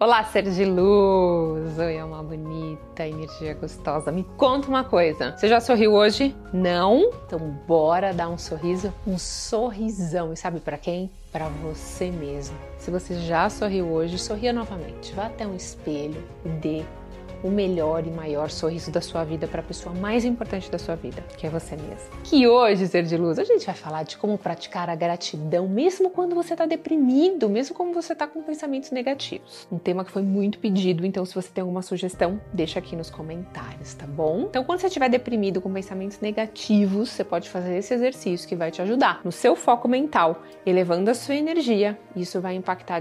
Olá, ser de luz! Oi, uma bonita energia gostosa. Me conta uma coisa: você já sorriu hoje? Não? Então, bora dar um sorriso? Um sorrisão. E sabe para quem? Para você mesmo. Se você já sorriu hoje, sorria novamente. Vá até um espelho e dê o melhor e maior sorriso da sua vida para a pessoa mais importante da sua vida, que é você mesmo. Que hoje, ser de luz, a gente vai falar de como praticar a gratidão, mesmo quando você está deprimido, mesmo quando você está com pensamentos negativos. Um tema que foi muito pedido, então se você tem alguma sugestão, deixa aqui nos comentários, tá bom? Então, quando você estiver deprimido com pensamentos negativos, você pode fazer esse exercício que vai te ajudar no seu foco mental, elevando a sua energia. Isso vai impactar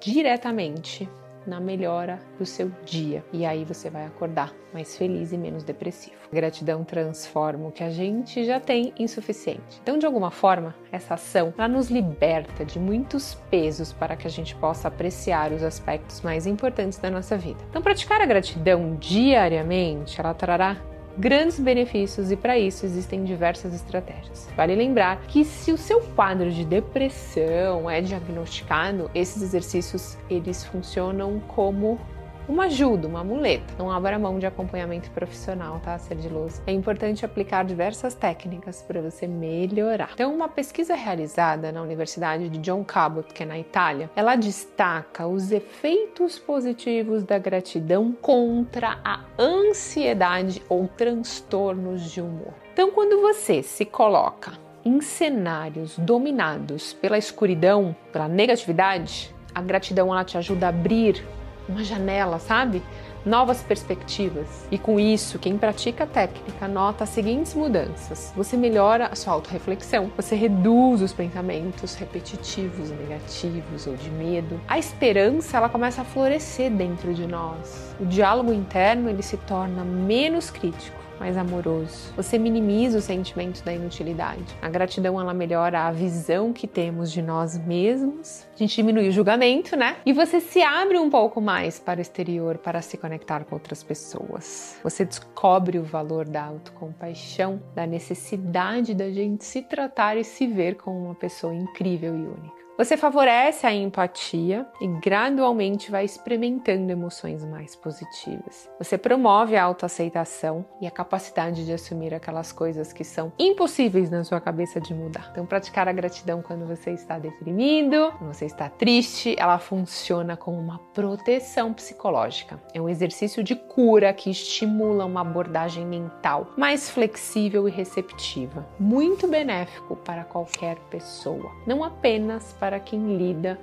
diretamente na melhora do seu dia. E aí você vai acordar mais feliz e menos depressivo. gratidão transforma o que a gente já tem insuficiente. Então, de alguma forma, essa ação ela nos liberta de muitos pesos para que a gente possa apreciar os aspectos mais importantes da nossa vida. Então, praticar a gratidão diariamente, ela trará grandes benefícios e para isso existem diversas estratégias. Vale lembrar que se o seu quadro de depressão é diagnosticado, esses exercícios eles funcionam como uma ajuda, uma muleta. Não abra mão de acompanhamento profissional, tá, ser de luz. É importante aplicar diversas técnicas para você melhorar. Então, uma pesquisa realizada na Universidade de John Cabot, que é na Itália, ela destaca os efeitos positivos da gratidão contra a ansiedade ou transtornos de humor. Então, quando você se coloca em cenários dominados pela escuridão, pela negatividade, a gratidão ela te ajuda a abrir uma janela, sabe? Novas perspectivas. E com isso, quem pratica a técnica nota as seguintes mudanças: você melhora a sua autorreflexão, você reduz os pensamentos repetitivos, negativos ou de medo. A esperança ela começa a florescer dentro de nós. O diálogo interno ele se torna menos crítico mais amoroso. Você minimiza o sentimento da inutilidade. A gratidão ela melhora a visão que temos de nós mesmos. A gente diminui o julgamento, né? E você se abre um pouco mais para o exterior para se conectar com outras pessoas. Você descobre o valor da autocompaixão, da necessidade da gente se tratar e se ver como uma pessoa incrível e única. Você favorece a empatia e gradualmente vai experimentando emoções mais positivas. Você promove a autoaceitação e a capacidade de assumir aquelas coisas que são impossíveis na sua cabeça de mudar. Então, praticar a gratidão quando você está deprimido, quando você está triste, ela funciona como uma proteção psicológica. É um exercício de cura que estimula uma abordagem mental mais flexível e receptiva, muito benéfico para qualquer pessoa, não apenas para quem lida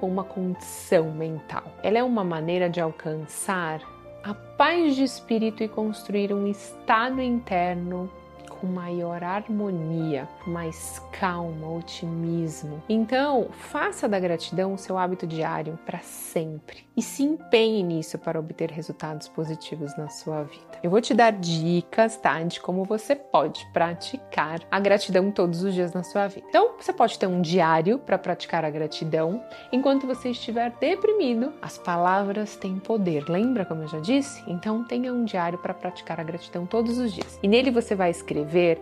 com uma condição mental. Ela é uma maneira de alcançar a paz de espírito e construir um estado interno com maior harmonia, mais calma, otimismo. Então, faça da gratidão o seu hábito diário para sempre e se empenhe nisso para obter resultados positivos na sua vida. Eu vou te dar dicas, tá, de como você pode praticar a gratidão todos os dias na sua vida. Então, você pode ter um diário para praticar a gratidão enquanto você estiver deprimido. As palavras têm poder, lembra como eu já disse? Então, tenha um diário para praticar a gratidão todos os dias. E nele você vai escrever escrever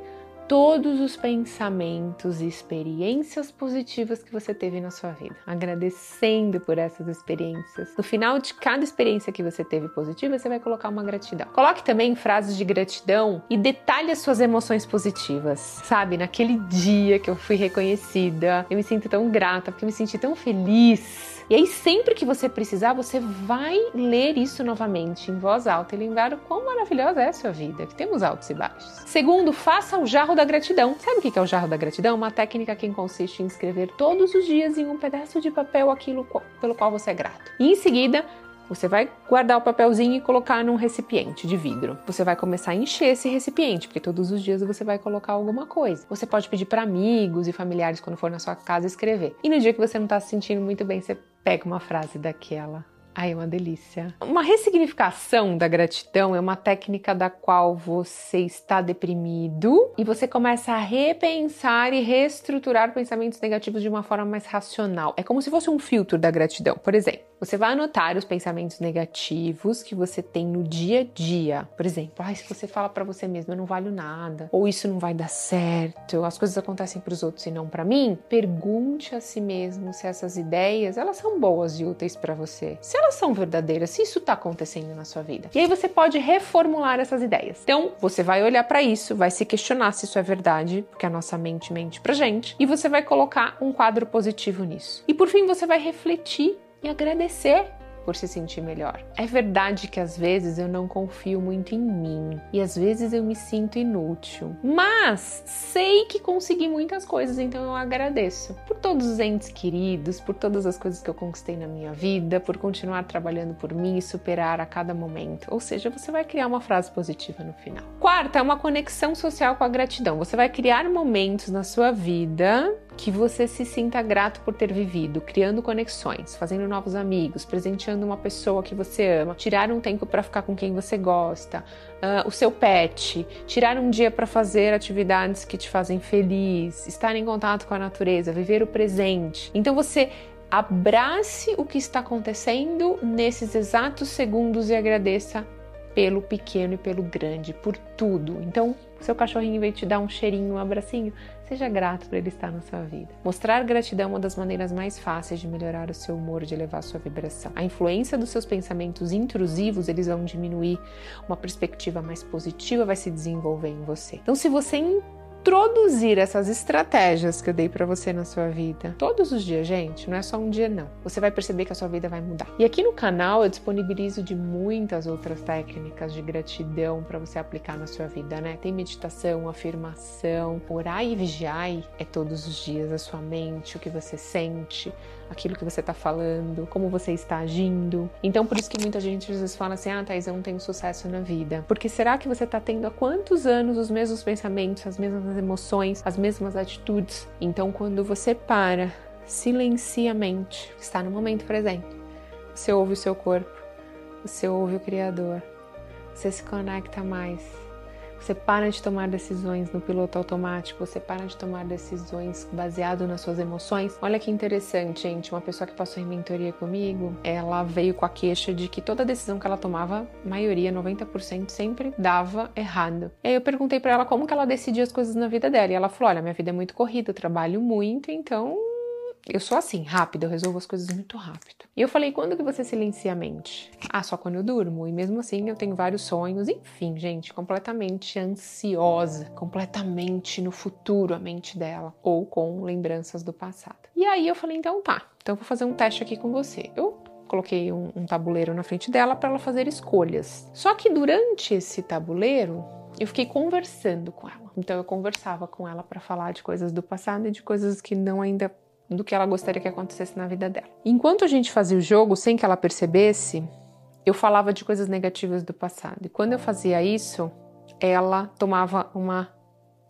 todos os pensamentos e experiências positivas que você teve na sua vida, agradecendo por essas experiências. No final de cada experiência que você teve positiva, você vai colocar uma gratidão. Coloque também frases de gratidão e detalhe as suas emoções positivas. Sabe, naquele dia que eu fui reconhecida, eu me sinto tão grata porque eu me senti tão feliz e aí, sempre que você precisar, você vai ler isso novamente em voz alta e lembrar o quão maravilhosa é a sua vida, que temos altos e baixos. Segundo, faça o jarro da gratidão. Sabe o que é o jarro da gratidão? Uma técnica que consiste em escrever todos os dias em um pedaço de papel aquilo pelo qual você é grato. E em seguida, você vai guardar o papelzinho e colocar num recipiente de vidro. Você vai começar a encher esse recipiente, porque todos os dias você vai colocar alguma coisa. Você pode pedir para amigos e familiares quando for na sua casa escrever. E no dia que você não está se sentindo muito bem, você pega uma frase daquela. Ai, é uma delícia. Uma ressignificação da gratidão é uma técnica da qual você está deprimido e você começa a repensar e reestruturar pensamentos negativos de uma forma mais racional. É como se fosse um filtro da gratidão. Por exemplo, Você vai anotar os pensamentos negativos que você tem no dia a dia. Por exemplo, ah, se você fala para você mesmo, eu não valho nada, ou isso não vai dar certo, as coisas acontecem para os outros e não para mim, pergunte a si mesmo se essas ideias, elas são boas e úteis para você. Se elas são verdadeiras, se isso está acontecendo na sua vida. E aí você pode reformular essas ideias. Então, você vai olhar para isso, vai se questionar se isso é verdade, porque a nossa mente mente pra gente, e você vai colocar um quadro positivo nisso. E por fim, você vai refletir e agradecer por se sentir melhor. É verdade que às vezes eu não confio muito em mim e às vezes eu me sinto inútil, mas sei que consegui muitas coisas, então eu agradeço por todos os entes queridos, por todas as coisas que eu conquistei na minha vida, por continuar trabalhando por mim e superar a cada momento. Ou seja, você vai criar uma frase positiva no final. Quarta é uma conexão social com a gratidão. Você vai criar momentos na sua vida que você se sinta grato por ter vivido, criando conexões, fazendo novos amigos, presenteando uma pessoa que você ama, tirar um tempo para ficar com quem você gosta, uh, o seu pet, tirar um dia para fazer atividades que te fazem feliz, estar em contato com a natureza, viver o presente. Então você abrace o que está acontecendo nesses exatos segundos e agradeça pelo pequeno e pelo grande, por tudo. Então, seu cachorrinho veio te dar um cheirinho, um abracinho, Seja grato por ele estar na sua vida. Mostrar gratidão é uma das maneiras mais fáceis de melhorar o seu humor, de elevar sua vibração. A influência dos seus pensamentos intrusivos, eles vão diminuir, uma perspectiva mais positiva vai se desenvolver em você. Então, se você introduzir essas estratégias que eu dei para você na sua vida todos os dias, gente, não é só um dia não. Você vai perceber que a sua vida vai mudar. E aqui no canal eu disponibilizo de muitas outras técnicas de gratidão para você aplicar na sua vida, né? Tem meditação, afirmação, orar e vigiar é todos os dias a sua mente, o que você sente, aquilo que você está falando, como você está agindo. Então, por isso que muita gente às vezes fala assim: ah, Thais, eu não tenho sucesso na vida. Porque será que você está tendo há quantos anos os mesmos pensamentos, as mesmas emoções, as mesmas atitudes? Então, quando você para, silencia a mente, está no momento presente, você ouve o seu corpo, você ouve o Criador, você se conecta mais você para de tomar decisões no piloto automático, você para de tomar decisões baseado nas suas emoções. Olha que interessante, gente. Uma pessoa que passou em mentoria comigo, ela veio com a queixa de que toda decisão que ela tomava, maioria, 90%, sempre dava errado. E aí eu perguntei para ela como que ela decidia as coisas na vida dela. E ela falou: Olha, minha vida é muito corrida, eu trabalho muito, então eu sou assim, rápida, eu resolvo as coisas muito rápido. E eu falei, quando que você silencia a mente? Ah, só quando eu durmo. E mesmo assim eu tenho vários sonhos. Enfim, gente, completamente ansiosa, completamente no futuro a mente dela. Ou com lembranças do passado. E aí eu falei, então tá, então eu vou fazer um teste aqui com você. Eu coloquei um, um tabuleiro na frente dela para ela fazer escolhas. Só que durante esse tabuleiro, eu fiquei conversando com ela. Então eu conversava com ela para falar de coisas do passado e de coisas que não ainda do que ela gostaria que acontecesse na vida dela. Enquanto a gente fazia o jogo sem que ela percebesse, eu falava de coisas negativas do passado. E quando eu fazia isso, ela tomava uma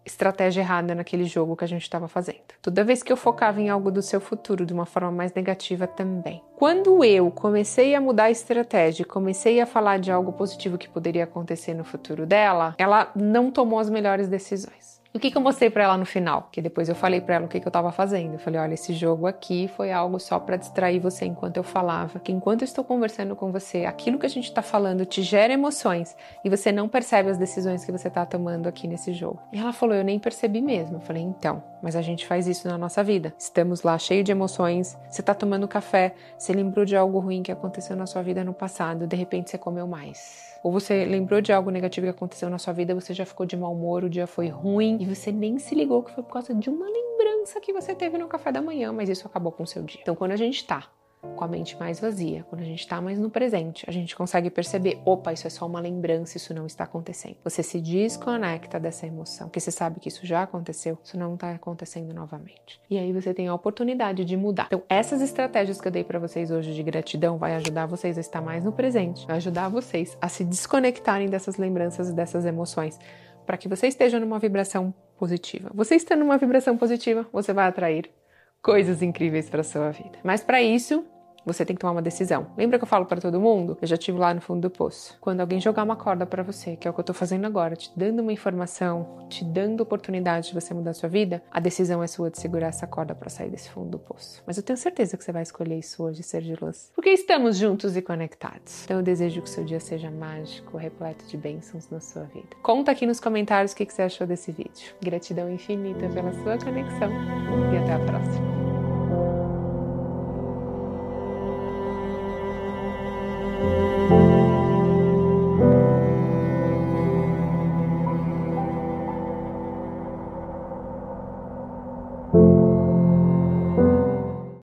estratégia errada naquele jogo que a gente estava fazendo. Toda vez que eu focava em algo do seu futuro de uma forma mais negativa também. Quando eu comecei a mudar a estratégia, comecei a falar de algo positivo que poderia acontecer no futuro dela, ela não tomou as melhores decisões. O que, que eu mostrei para ela no final? Que depois eu falei para ela o que, que eu estava fazendo. Eu falei: olha, esse jogo aqui foi algo só para distrair você enquanto eu falava. Que enquanto eu estou conversando com você, aquilo que a gente está falando te gera emoções e você não percebe as decisões que você está tomando aqui nesse jogo. E ela falou: eu nem percebi mesmo. Eu falei: então, mas a gente faz isso na nossa vida. Estamos lá cheio de emoções. Você está tomando café, você lembrou de algo ruim que aconteceu na sua vida no passado, de repente você comeu mais ou você lembrou de algo negativo que aconteceu na sua vida, você já ficou de mau humor, o dia foi ruim e você nem se ligou que foi por causa de uma lembrança que você teve no café da manhã, mas isso acabou com o seu dia. Então, quando a gente tá com a mente mais vazia, quando a gente está mais no presente, a gente consegue perceber: opa, isso é só uma lembrança, isso não está acontecendo. Você se desconecta dessa emoção, porque você sabe que isso já aconteceu, isso não está acontecendo novamente. E aí você tem a oportunidade de mudar. Então, essas estratégias que eu dei para vocês hoje de gratidão vai ajudar vocês a estar mais no presente, vai ajudar vocês a se desconectarem dessas lembranças e dessas emoções, para que você esteja numa vibração positiva. Você estando numa vibração positiva, você vai atrair coisas incríveis para sua vida. Mas para isso, você tem que tomar uma decisão. Lembra que eu falo para todo mundo? Eu já tive lá no fundo do poço. Quando alguém jogar uma corda para você, que é o que eu tô fazendo agora, te dando uma informação, te dando oportunidade de você mudar a sua vida, a decisão é sua de segurar essa corda para sair desse fundo do poço. Mas eu tenho certeza que você vai escolher isso hoje, ser de luz. Porque estamos juntos e conectados. Então eu desejo que o seu dia seja mágico, repleto de bênçãos na sua vida. Conta aqui nos comentários o que você achou desse vídeo. Gratidão infinita pela sua conexão e até a próxima.